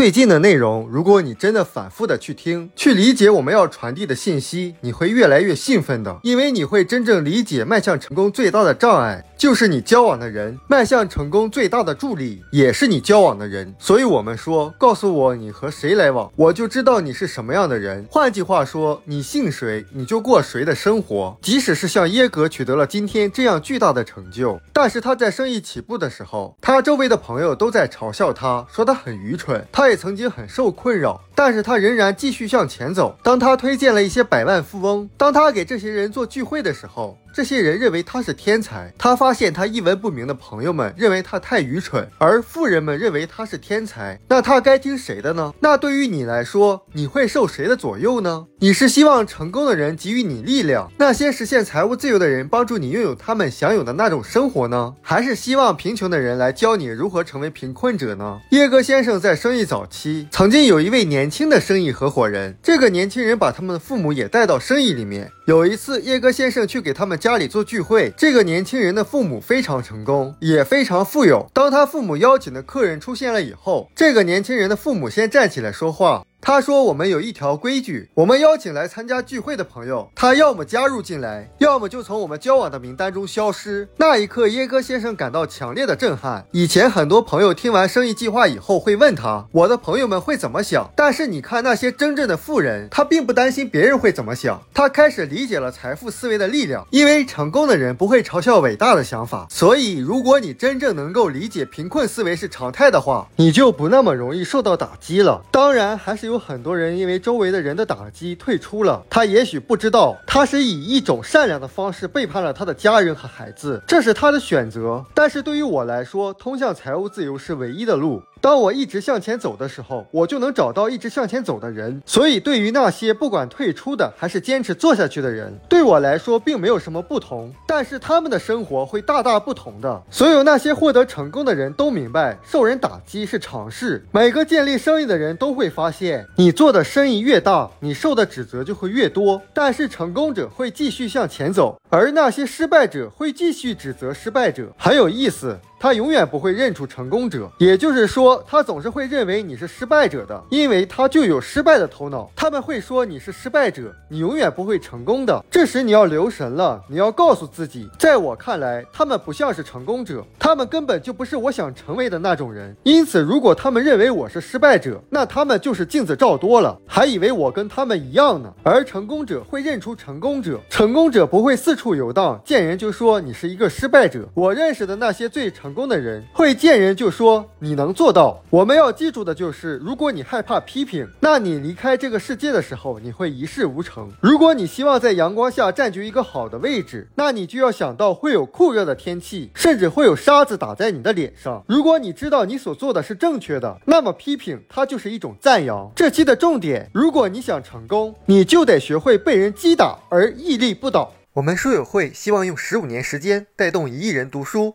最近的内容，如果你真的反复的去听，去理解我们要传递的信息，你会越来越兴奋的，因为你会真正理解迈向成功最大的障碍就是你交往的人，迈向成功最大的助力也是你交往的人。所以，我们说，告诉我你和谁来往，我就知道你是什么样的人。换句话说，你信谁，你就过谁的生活。即使是像耶格取得了今天这样巨大的成就，但是他在生意起步的时候，他周围的朋友都在嘲笑他，说他很愚蠢。他也曾经很受困扰，但是他仍然继续向前走。当他推荐了一些百万富翁，当他给这些人做聚会的时候。这些人认为他是天才，他发现他一文不名的朋友们认为他太愚蠢，而富人们认为他是天才。那他该听谁的呢？那对于你来说，你会受谁的左右呢？你是希望成功的人给予你力量，那些实现财务自由的人帮助你拥有他们享有的那种生活呢？还是希望贫穷的人来教你如何成为贫困者呢？耶格先生在生意早期曾经有一位年轻的生意合伙人，这个年轻人把他们的父母也带到生意里面。有一次，叶哥先生去给他们家里做聚会。这个年轻人的父母非常成功，也非常富有。当他父母邀请的客人出现了以后，这个年轻人的父母先站起来说话。他说：“我们有一条规矩，我们邀请来参加聚会的朋友，他要么加入进来，要么就从我们交往的名单中消失。”那一刻，耶哥先生感到强烈的震撼。以前很多朋友听完生意计划以后会问他：“我的朋友们会怎么想？”但是你看那些真正的富人，他并不担心别人会怎么想。他开始理解了财富思维的力量，因为成功的人不会嘲笑伟大的想法。所以，如果你真正能够理解贫困思维是常态的话，你就不那么容易受到打击了。当然，还是。有很多人因为周围的人的打击退出了，他也许不知道，他是以一种善良的方式背叛了他的家人和孩子，这是他的选择。但是对于我来说，通向财务自由是唯一的路。当我一直向前走的时候，我就能找到一直向前走的人。所以，对于那些不管退出的还是坚持做下去的人，对我来说并没有什么不同。但是他们的生活会大大不同的。所有那些获得成功的人都明白，受人打击是常事。每个建立生意的人都会发现，你做的生意越大，你受的指责就会越多。但是成功者会继续向前走，而那些失败者会继续指责失败者。很有意思。他永远不会认出成功者，也就是说，他总是会认为你是失败者的，因为他就有失败的头脑。他们会说你是失败者，你永远不会成功的。这时你要留神了，你要告诉自己，在我看来，他们不像是成功者，他们根本就不是我想成为的那种人。因此，如果他们认为我是失败者，那他们就是镜子照多了，还以为我跟他们一样呢。而成功者会认出成功者，成功者不会四处游荡，见人就说你是一个失败者。我认识的那些最成。成功的人会见人就说你能做到。我们要记住的就是，如果你害怕批评，那你离开这个世界的时候，你会一事无成。如果你希望在阳光下占据一个好的位置，那你就要想到会有酷热的天气，甚至会有沙子打在你的脸上。如果你知道你所做的是正确的，那么批评它就是一种赞扬。这期的重点，如果你想成功，你就得学会被人击打而屹立不倒。我们书友会希望用十五年时间带动一亿人读书。